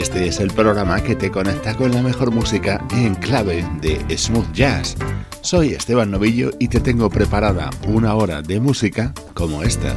este es el programa que te conecta con la mejor música en clave de smooth jazz. Soy Esteban Novillo y te tengo preparada una hora de música como esta.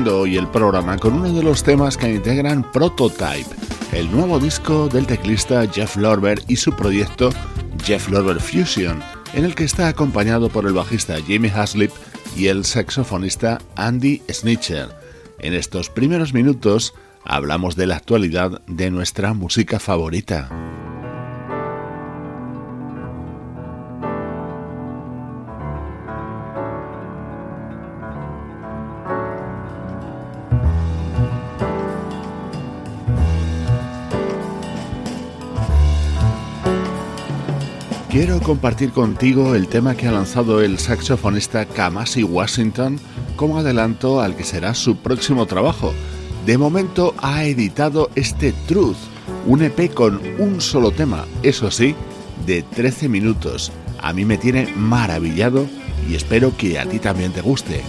Abriendo hoy el programa con uno de los temas que integran Prototype, el nuevo disco del teclista Jeff Lorber y su proyecto Jeff Lorber Fusion, en el que está acompañado por el bajista Jimmy Haslip y el saxofonista Andy Snitcher. En estos primeros minutos hablamos de la actualidad de nuestra música favorita. Compartir contigo el tema que ha lanzado el saxofonista Kamasi Washington como adelanto al que será su próximo trabajo. De momento ha editado este Truth, un EP con un solo tema, eso sí, de 13 minutos. A mí me tiene maravillado y espero que a ti también te guste.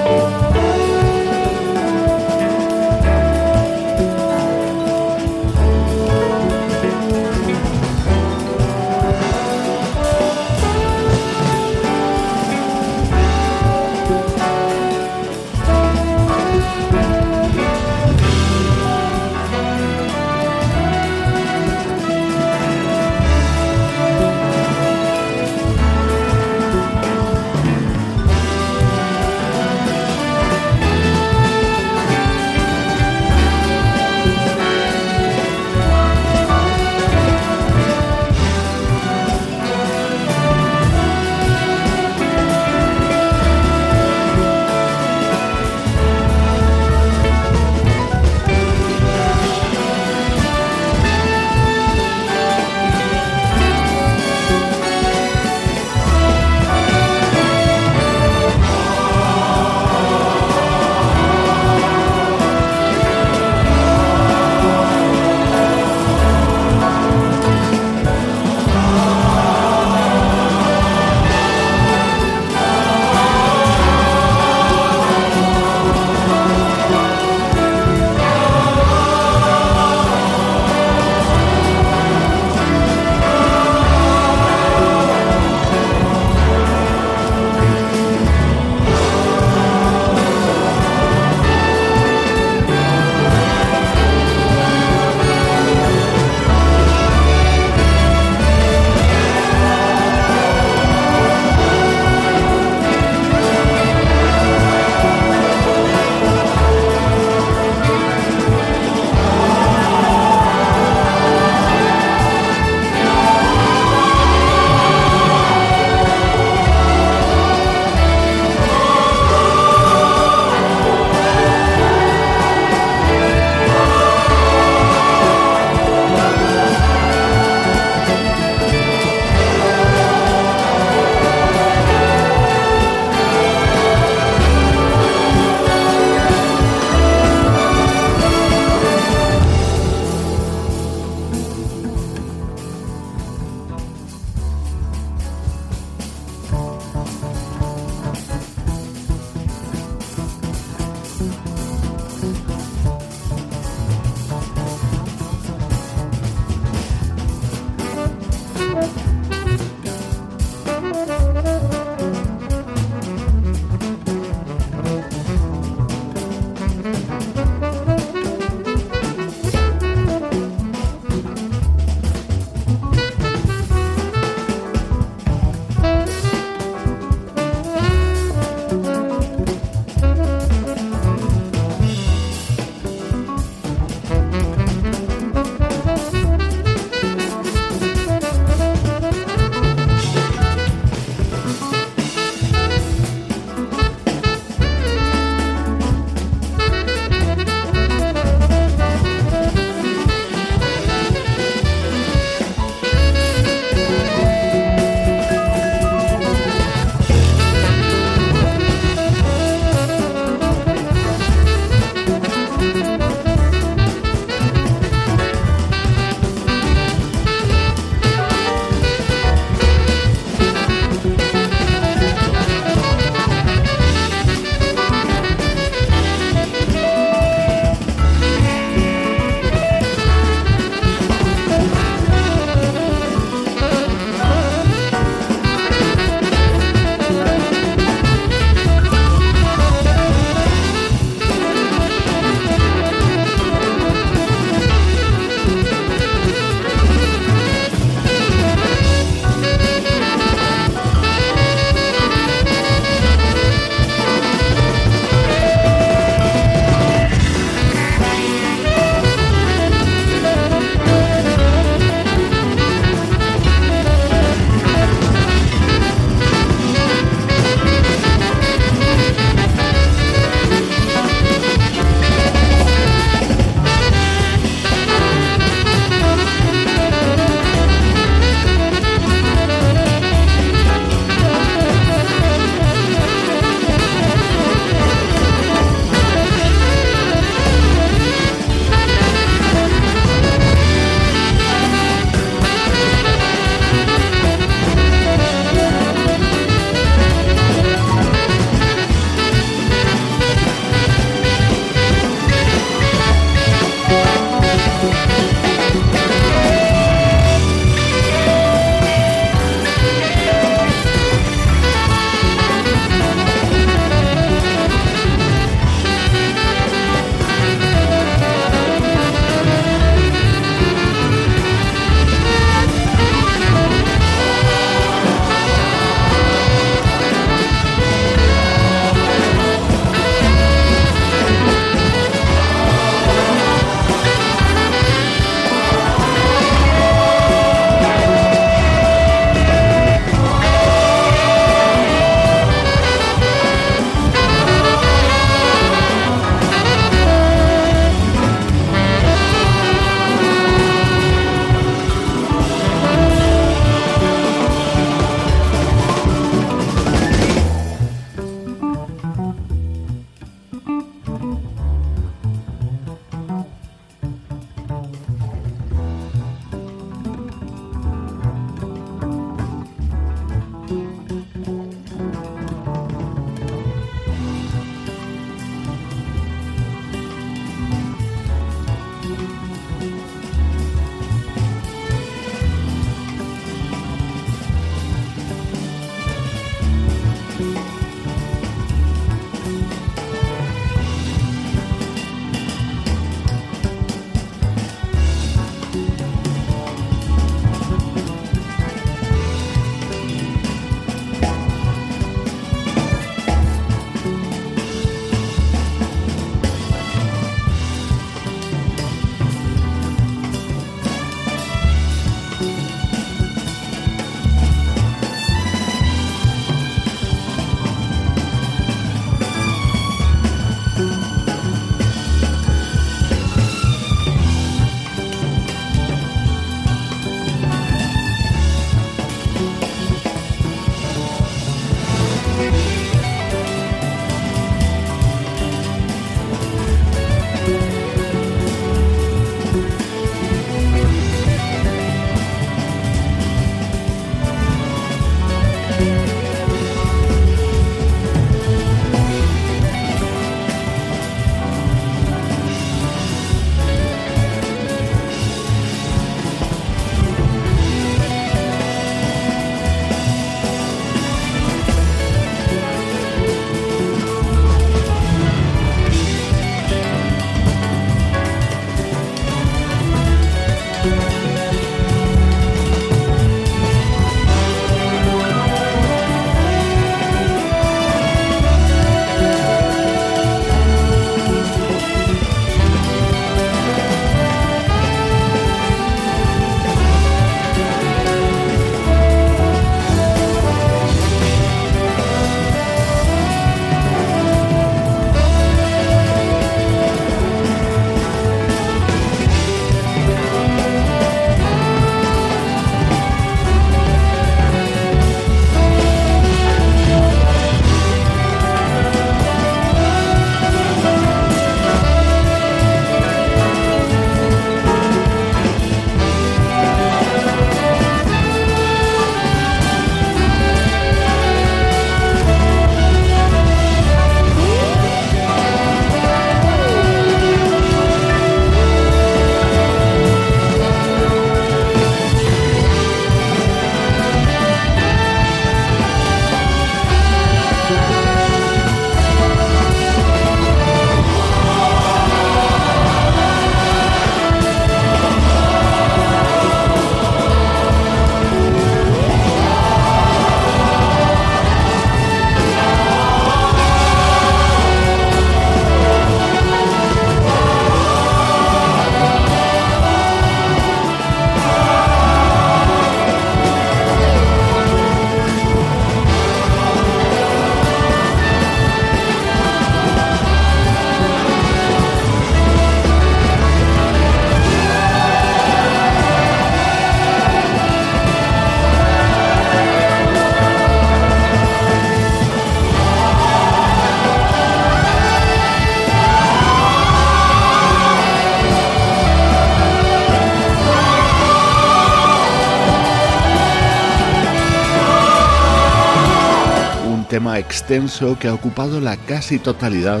Extenso que ha ocupado la casi totalidad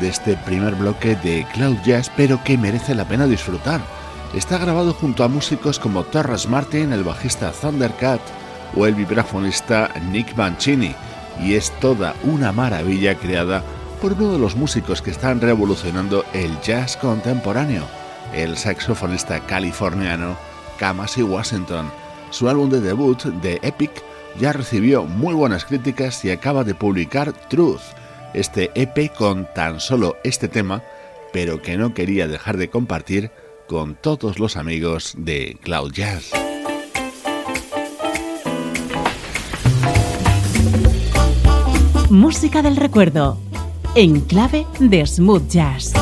de este primer bloque de Cloud Jazz, pero que merece la pena disfrutar. Está grabado junto a músicos como Torres Martin, el bajista Thundercat o el vibrafonista Nick Mancini, y es toda una maravilla creada por uno de los músicos que están revolucionando el jazz contemporáneo, el saxofonista californiano Kamasi Washington. Su álbum de debut, The Epic, ya recibió muy buenas críticas y acaba de publicar Truth, este EP con tan solo este tema, pero que no quería dejar de compartir con todos los amigos de Cloud Jazz. Música del recuerdo, en clave de smooth jazz.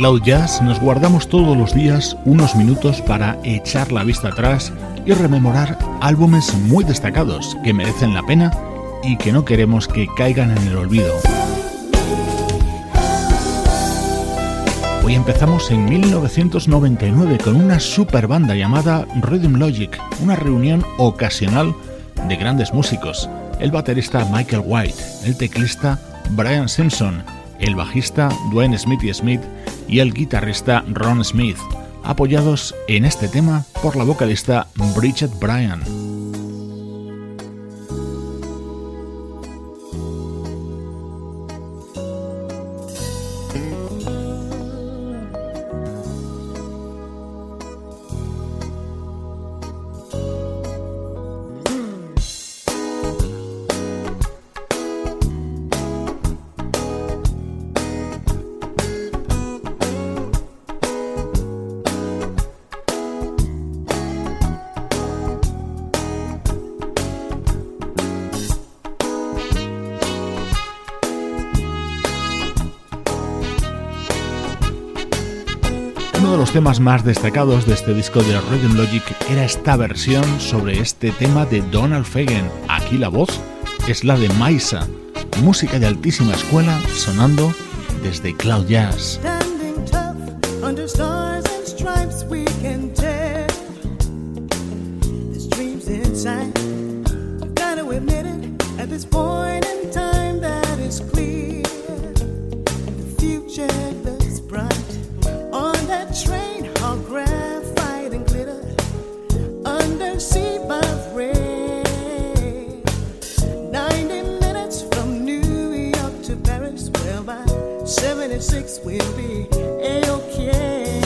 Cloud Jazz nos guardamos todos los días unos minutos para echar la vista atrás y rememorar álbumes muy destacados que merecen la pena y que no queremos que caigan en el olvido. Hoy empezamos en 1999 con una super banda llamada Rhythm Logic, una reunión ocasional de grandes músicos. El baterista Michael White, el teclista Brian Simpson, el bajista Dwayne Smithy Smith y el guitarrista Ron Smith, apoyados en este tema por la vocalista Bridget Bryan. temas más destacados de este disco de Rhythm Logic era esta versión sobre este tema de Donald Fagen. Aquí la voz es la de Maisa, música de altísima escuela sonando desde Cloud Jazz. this boy six will be a okay.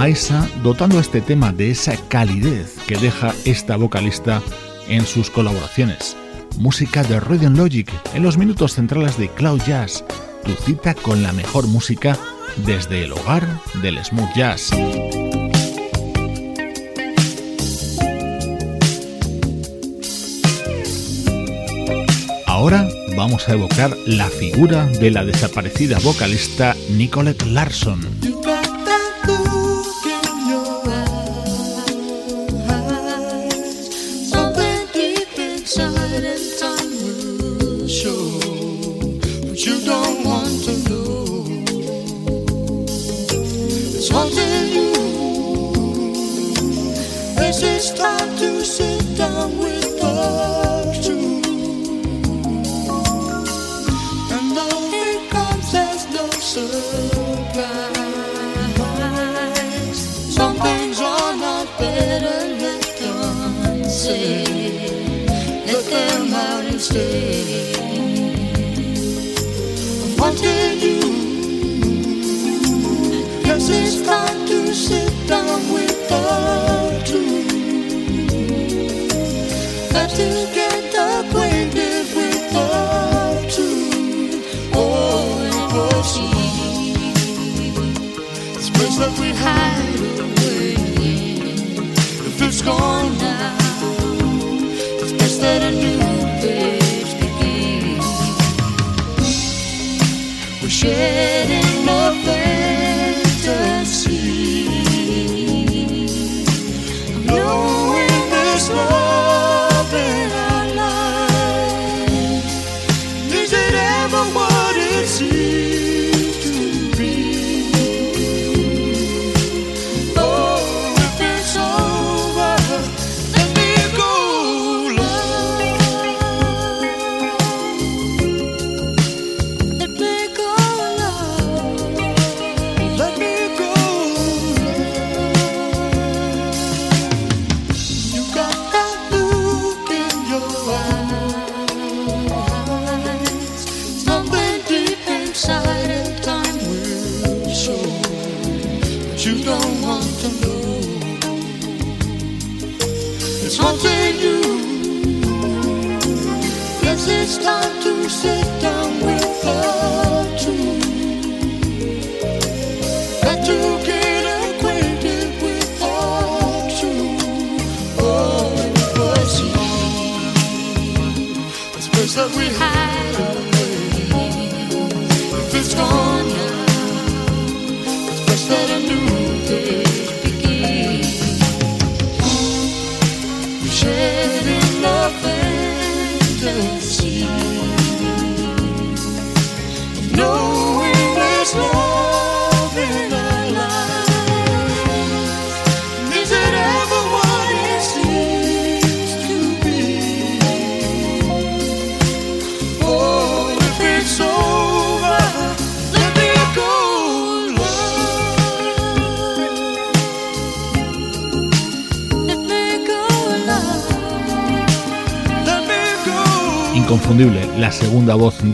Maisa dotando este tema de esa calidez que deja esta vocalista en sus colaboraciones. Música de Rhythm Logic en los minutos centrales de Cloud Jazz, tu cita con la mejor música desde el hogar del smooth jazz. Ahora vamos a evocar la figura de la desaparecida vocalista Nicolette Larson. What Wanted you. Yes, it's time to sit down with the two. Get acquainted with the two. Oh, it was place that we hide away. It's gone. La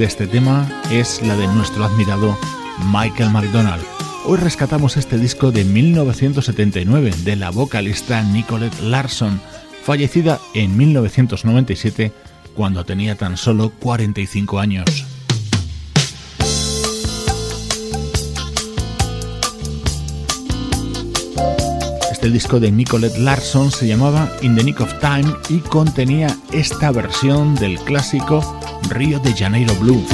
este tema es la de nuestro admirado Michael McDonald. Hoy rescatamos este disco de 1979 de la vocalista Nicolette Larson, fallecida en 1997 cuando tenía tan solo 45 años. El disco de Nicolette Larson se llamaba In the Nick of Time y contenía esta versión del clásico Río de Janeiro Blue.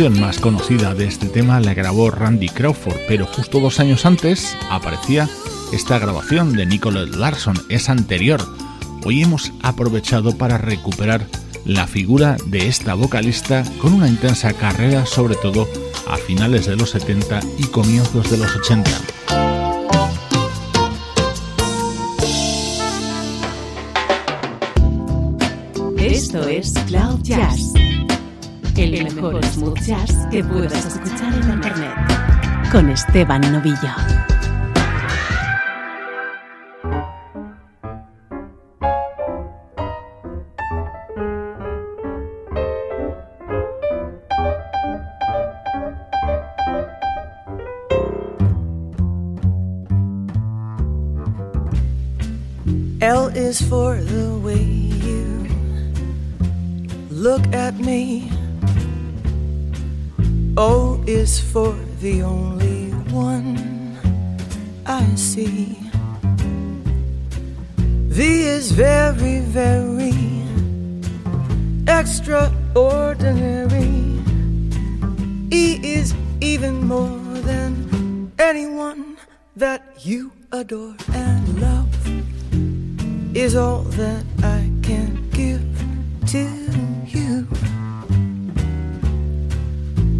Versión más conocida de este tema la grabó Randy Crawford, pero justo dos años antes aparecía esta grabación de Nicolette Larson, es anterior. Hoy hemos aprovechado para recuperar la figura de esta vocalista con una intensa carrera, sobre todo a finales de los 70 y comienzos de los 80. Esto es Cloud Jazz, el mejor smooth jazz que puedas escuchar en Internet, con Esteban Novillo. L is for the way you look at me. For the only one I see. V is very, very extraordinary. E is even more than anyone that you adore and love is all that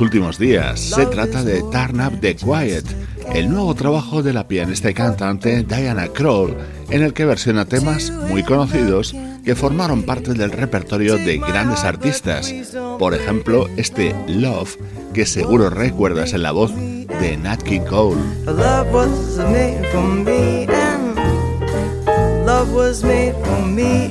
últimos días. Se trata de Turn Up the Quiet, el nuevo trabajo de la pianista y cantante Diana Kroll, en el que versiona temas muy conocidos que formaron parte del repertorio de grandes artistas. Por ejemplo, este Love, que seguro recuerdas en la voz de Nat King Cole. Love was made for me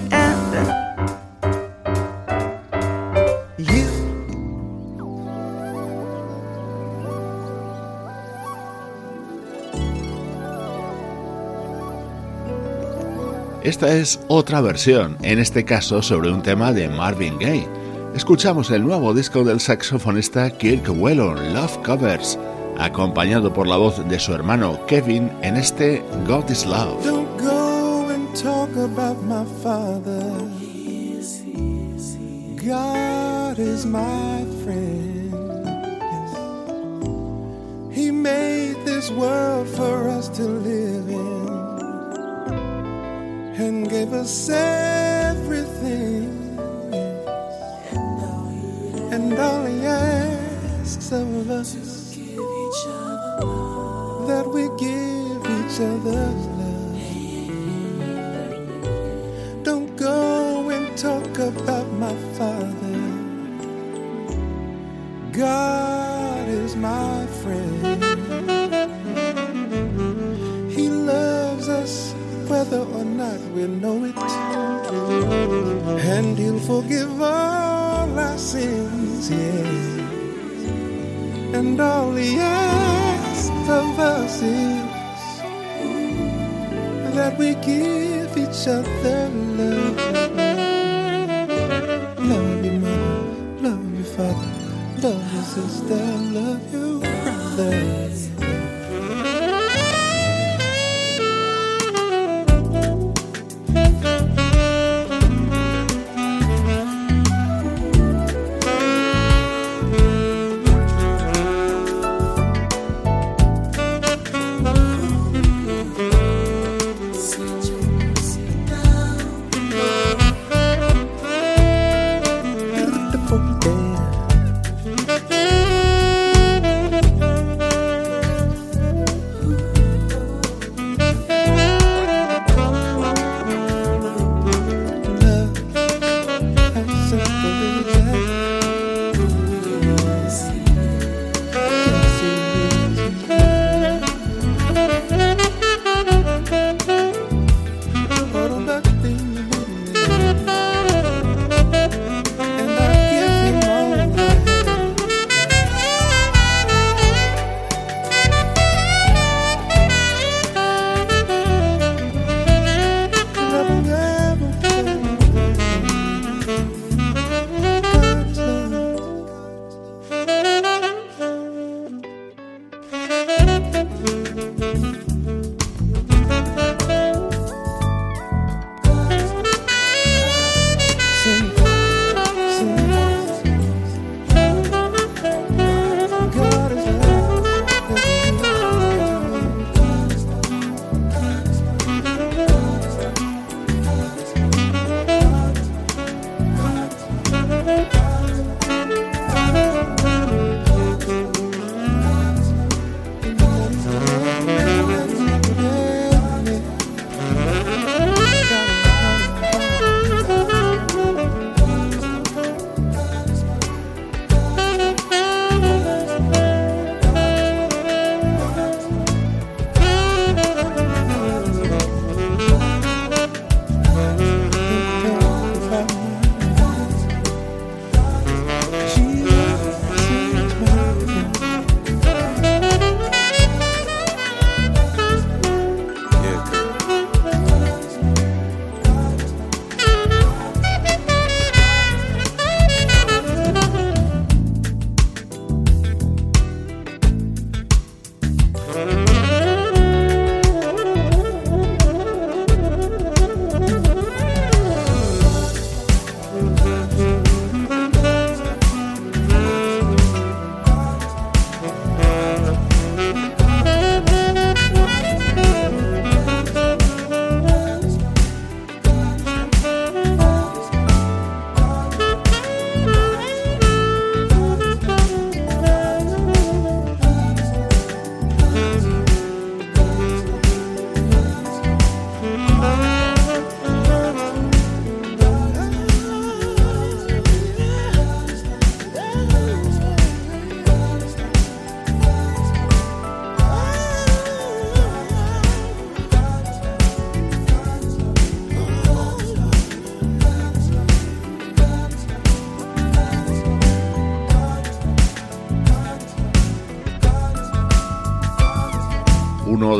Esta es otra versión, en este caso sobre un tema de Marvin Gaye. Escuchamos el nuevo disco del saxofonista Kirk Whelan, Love Covers, acompañado por la voz de su hermano Kevin en este God is Love. Don't go and talk about my father. God is my friend. He made this world for us to live in and gave us everything. And all he asks of us that we give each other love. Don't go and talk about my father. God is my friend. We know it. And he'll forgive all our sins, yes. And all he asks of us is that we give each other love. Love you, mother. Love you, father. Love you, sister. Love you, brother.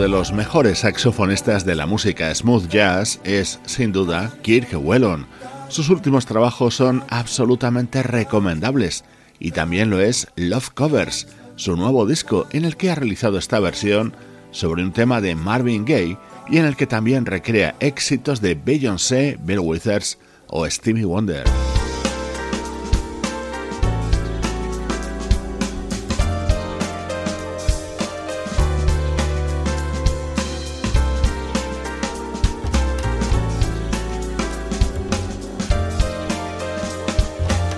De los mejores saxofonistas de la música smooth jazz es, sin duda, Kirk Whelan. Sus últimos trabajos son absolutamente recomendables y también lo es Love Covers, su nuevo disco en el que ha realizado esta versión sobre un tema de Marvin Gaye y en el que también recrea éxitos de Beyoncé, Bill Withers o Stevie Wonder.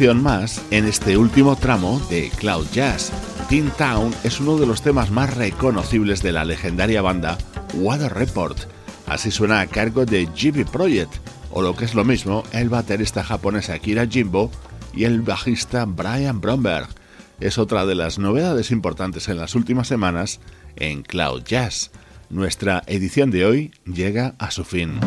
Más en este último tramo de Cloud Jazz. Teen Town es uno de los temas más reconocibles de la legendaria banda Water Report. Así suena a cargo de GB Project, o lo que es lo mismo, el baterista japonés Akira Jimbo y el bajista Brian Bromberg. Es otra de las novedades importantes en las últimas semanas en Cloud Jazz. Nuestra edición de hoy llega a su fin.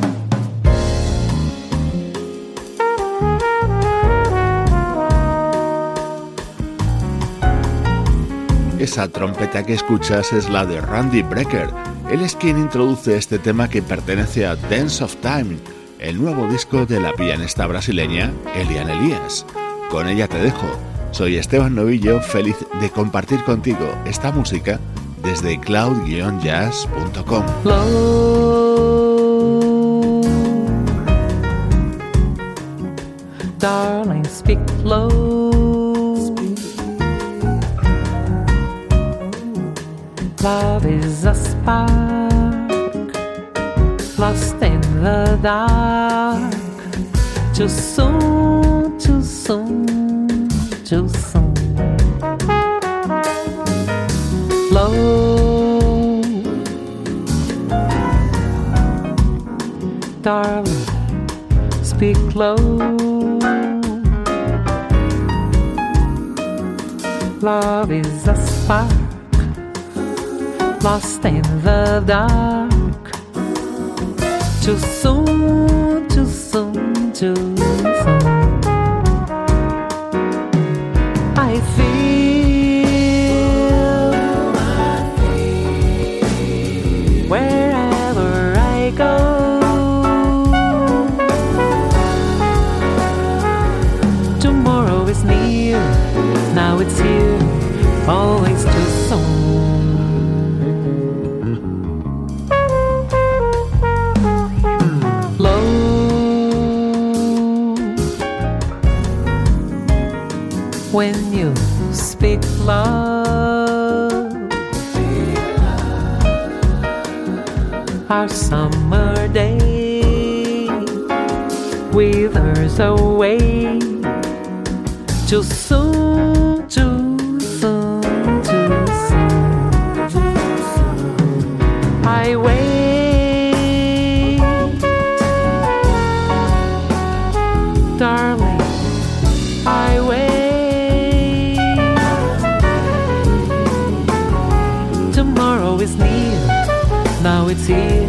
Esa trompeta que escuchas es la de Randy Brecker. Él es quien introduce este tema que pertenece a Dance of Time, el nuevo disco de la pianista brasileña Eliane Elias. Con ella te dejo. Soy Esteban Novillo, feliz de compartir contigo esta música desde cloud-jazz.com. Darling, speak low. Love is a spark lost in the dark. Too soon, too soon, too soon. Low, darling, speak low. Love is a spark lost in the dark. Too soon, too soon, too soon. Our summer day withers away too soon, too soon, too soon. I wait, darling. I wait. Tomorrow is near, now it's here,